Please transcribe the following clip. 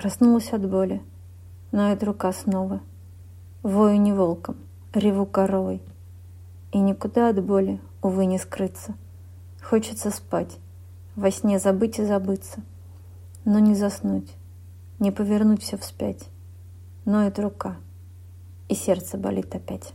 Проснулась от боли, ноет рука снова. Вою не волком, реву коровой. И никуда от боли, увы, не скрыться. Хочется спать, во сне забыть и забыться. Но не заснуть, не повернуть все вспять. Ноет рука, и сердце болит опять.